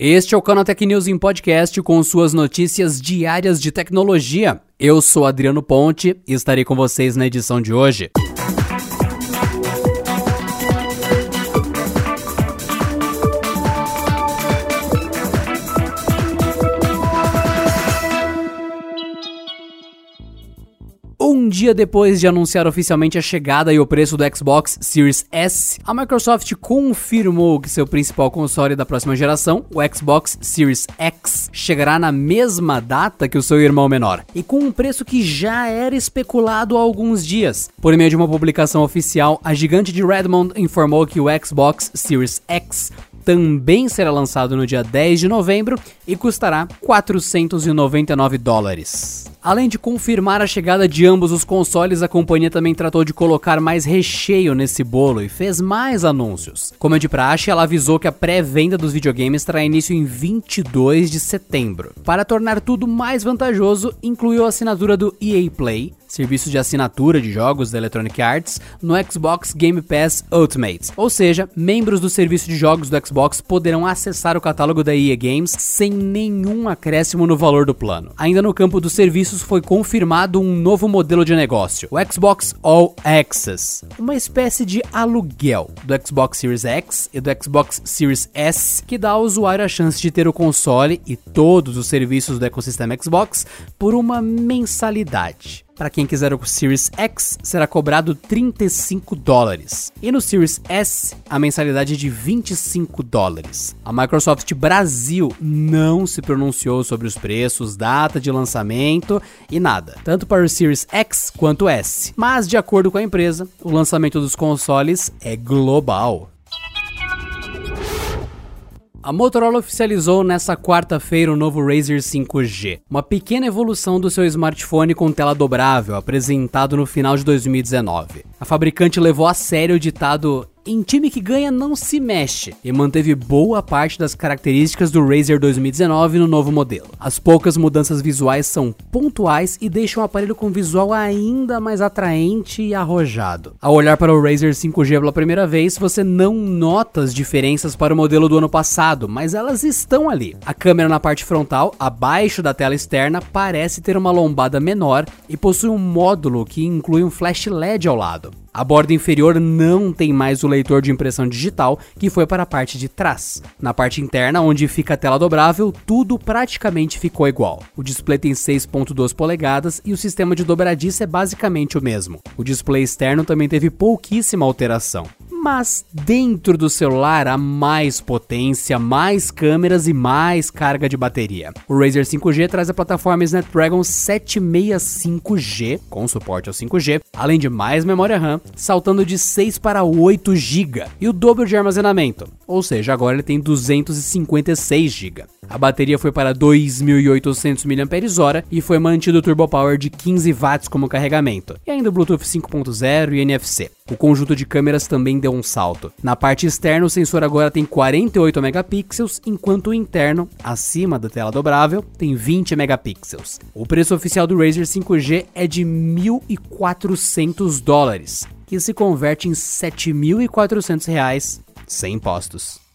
Este é o Canaltech News em podcast com suas notícias diárias de tecnologia. Eu sou Adriano Ponte e estarei com vocês na edição de hoje. Um dia depois de anunciar oficialmente a chegada e o preço do Xbox Series S, a Microsoft confirmou que seu principal console da próxima geração, o Xbox Series X, chegará na mesma data que o seu irmão menor, e com um preço que já era especulado há alguns dias. Por meio de uma publicação oficial, a gigante de Redmond informou que o Xbox Series X também será lançado no dia 10 de novembro e custará 499 dólares. Além de confirmar a chegada de ambos os consoles, a companhia também tratou de colocar mais recheio nesse bolo e fez mais anúncios. Como é de praxe, ela avisou que a pré-venda dos videogames terá início em 22 de setembro. Para tornar tudo mais vantajoso, incluiu a assinatura do EA Play, serviço de assinatura de jogos da Electronic Arts, no Xbox Game Pass Ultimate. Ou seja, membros do serviço de jogos do Xbox poderão acessar o catálogo da EA Games sem nenhum acréscimo no valor do plano. Ainda no campo dos serviços foi confirmado um novo modelo de negócio, o Xbox All Access, uma espécie de aluguel do Xbox Series X e do Xbox Series S, que dá ao usuário a chance de ter o console e todos os serviços do ecossistema Xbox por uma mensalidade. Para quem quiser o Series X, será cobrado 35 dólares. E no Series S, a mensalidade é de 25 dólares. A Microsoft Brasil não se pronunciou sobre os preços, data de lançamento e nada, tanto para o Series X quanto S. Mas, de acordo com a empresa, o lançamento dos consoles é global. A Motorola oficializou nesta quarta-feira o novo Razer 5G, uma pequena evolução do seu smartphone com tela dobrável, apresentado no final de 2019. A fabricante levou a sério o ditado em time que ganha não se mexe e manteve boa parte das características do Razer 2019 no novo modelo. As poucas mudanças visuais são pontuais e deixam o aparelho com visual ainda mais atraente e arrojado. Ao olhar para o Razer 5G pela primeira vez, você não nota as diferenças para o modelo do ano passado, mas elas estão ali. A câmera na parte frontal, abaixo da tela externa, parece ter uma lombada menor e possui um módulo que inclui um flash LED ao lado. A borda inferior não tem mais o leitor de impressão digital, que foi para a parte de trás. Na parte interna, onde fica a tela dobrável, tudo praticamente ficou igual. O display tem 6.2 polegadas e o sistema de dobradiça é basicamente o mesmo. O display externo também teve pouquíssima alteração mas dentro do celular há mais potência, mais câmeras e mais carga de bateria. O Razer 5G traz a plataforma Snapdragon 765G, com suporte ao 5G, além de mais memória RAM, saltando de 6 para 8 GB, e o dobro de armazenamento, ou seja, agora ele tem 256 GB. A bateria foi para 2.800 mAh e foi mantido o Turbo Power de 15 watts como carregamento, e ainda o Bluetooth 5.0 e NFC. O conjunto de câmeras também deu um salto. Na parte externa, o sensor agora tem 48 megapixels, enquanto o interno, acima da tela dobrável, tem 20 megapixels. O preço oficial do Razer 5G é de 1.400 dólares, que se converte em 7.400 reais sem impostos.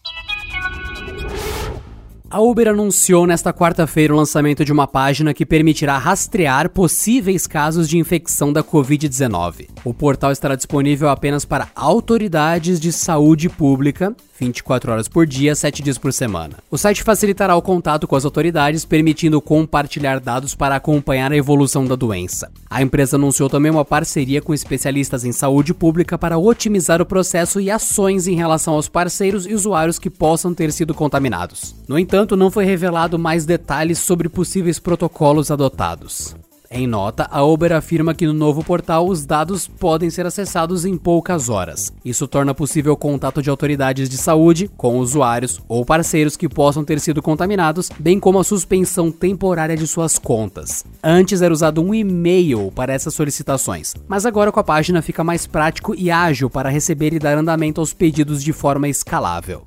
A Uber anunciou nesta quarta-feira o lançamento de uma página que permitirá rastrear possíveis casos de infecção da Covid-19. O portal estará disponível apenas para autoridades de saúde pública 24 horas por dia, 7 dias por semana. O site facilitará o contato com as autoridades, permitindo compartilhar dados para acompanhar a evolução da doença. A empresa anunciou também uma parceria com especialistas em saúde pública para otimizar o processo e ações em relação aos parceiros e usuários que possam ter sido contaminados. No entanto, não foi revelado mais detalhes sobre possíveis protocolos adotados. Em nota, a Uber afirma que no novo portal os dados podem ser acessados em poucas horas. Isso torna possível o contato de autoridades de saúde com usuários ou parceiros que possam ter sido contaminados, bem como a suspensão temporária de suas contas. Antes era usado um e-mail para essas solicitações, mas agora com a página fica mais prático e ágil para receber e dar andamento aos pedidos de forma escalável.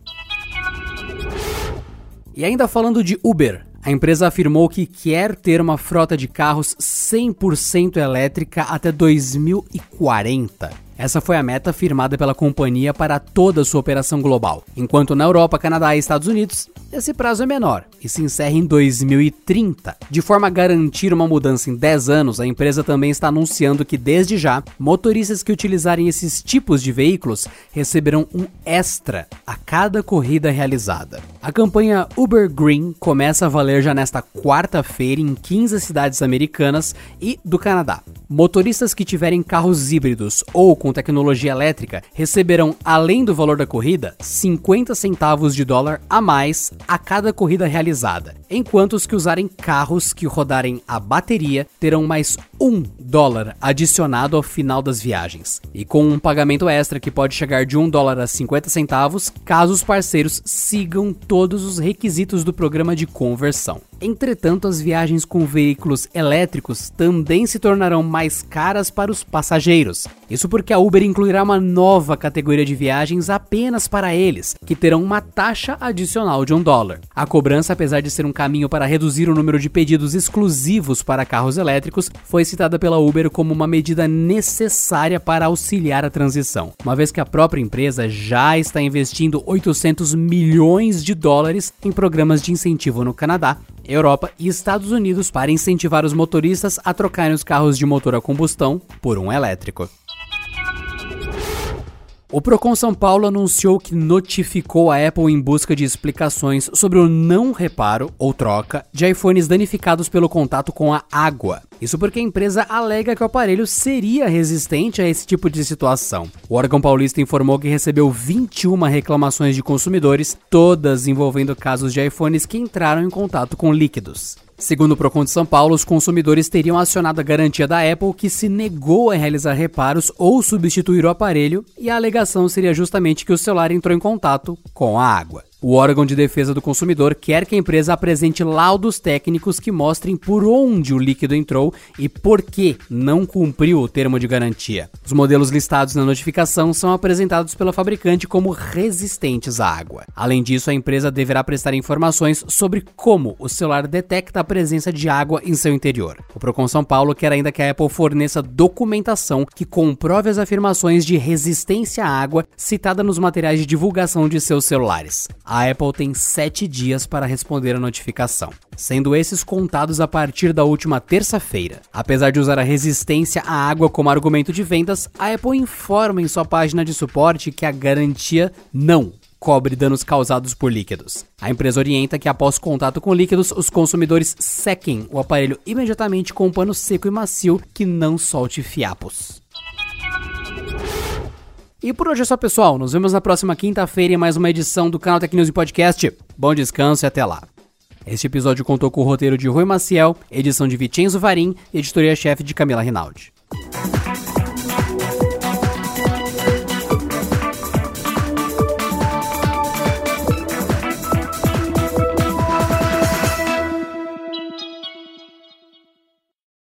E ainda falando de Uber, a empresa afirmou que quer ter uma frota de carros 100% elétrica até 2040. Essa foi a meta firmada pela companhia para toda a sua operação global. Enquanto na Europa, Canadá e Estados Unidos, esse prazo é menor e se encerra em 2030. De forma a garantir uma mudança em 10 anos, a empresa também está anunciando que desde já, motoristas que utilizarem esses tipos de veículos receberão um extra a cada corrida realizada. A campanha Uber Green começa a valer já nesta quarta-feira em 15 cidades americanas e do Canadá. Motoristas que tiverem carros híbridos ou com tecnologia elétrica receberão, além do valor da corrida, 50 centavos de dólar a mais a cada corrida realizada, enquanto os que usarem carros que rodarem a bateria terão mais um dólar adicionado ao final das viagens, e com um pagamento extra que pode chegar de 1 dólar a 50 centavos, caso os parceiros sigam todos os requisitos do programa de conversão. Entretanto, as viagens com veículos elétricos também se tornarão mais caras para os passageiros. Isso porque a Uber incluirá uma nova categoria de viagens apenas para eles, que terão uma taxa adicional de um dólar. A cobrança, apesar de ser um caminho para reduzir o número de pedidos exclusivos para carros elétricos, foi citada pela Uber como uma medida necessária para auxiliar a transição, uma vez que a própria empresa já está investindo 800 milhões de dólares em programas de incentivo no Canadá Europa e Estados Unidos para incentivar os motoristas a trocarem os carros de motor a combustão por um elétrico. O Procon São Paulo anunciou que notificou a Apple em busca de explicações sobre o não reparo ou troca de iPhones danificados pelo contato com a água. Isso porque a empresa alega que o aparelho seria resistente a esse tipo de situação. O órgão paulista informou que recebeu 21 reclamações de consumidores, todas envolvendo casos de iPhones que entraram em contato com líquidos. Segundo o Procon de São Paulo, os consumidores teriam acionado a garantia da Apple que se negou a realizar reparos ou substituir o aparelho, e a alegação seria justamente que o celular entrou em contato com a água. O órgão de defesa do consumidor quer que a empresa apresente laudos técnicos que mostrem por onde o líquido entrou e por que não cumpriu o termo de garantia. Os modelos listados na notificação são apresentados pela fabricante como resistentes à água. Além disso, a empresa deverá prestar informações sobre como o celular detecta a presença de água em seu interior. O Procon São Paulo quer ainda que a Apple forneça documentação que comprove as afirmações de resistência à água citada nos materiais de divulgação de seus celulares a Apple tem 7 dias para responder a notificação, sendo esses contados a partir da última terça-feira. Apesar de usar a resistência à água como argumento de vendas, a Apple informa em sua página de suporte que a garantia não cobre danos causados por líquidos. A empresa orienta que após contato com líquidos, os consumidores sequem o aparelho imediatamente com um pano seco e macio que não solte fiapos. E por hoje é só, pessoal. Nos vemos na próxima quinta-feira em mais uma edição do canal Tech News Podcast. Bom descanso e até lá. Este episódio contou com o roteiro de Rui Maciel, edição de Vicenzo Varim e editoria-chefe de Camila Rinaldi.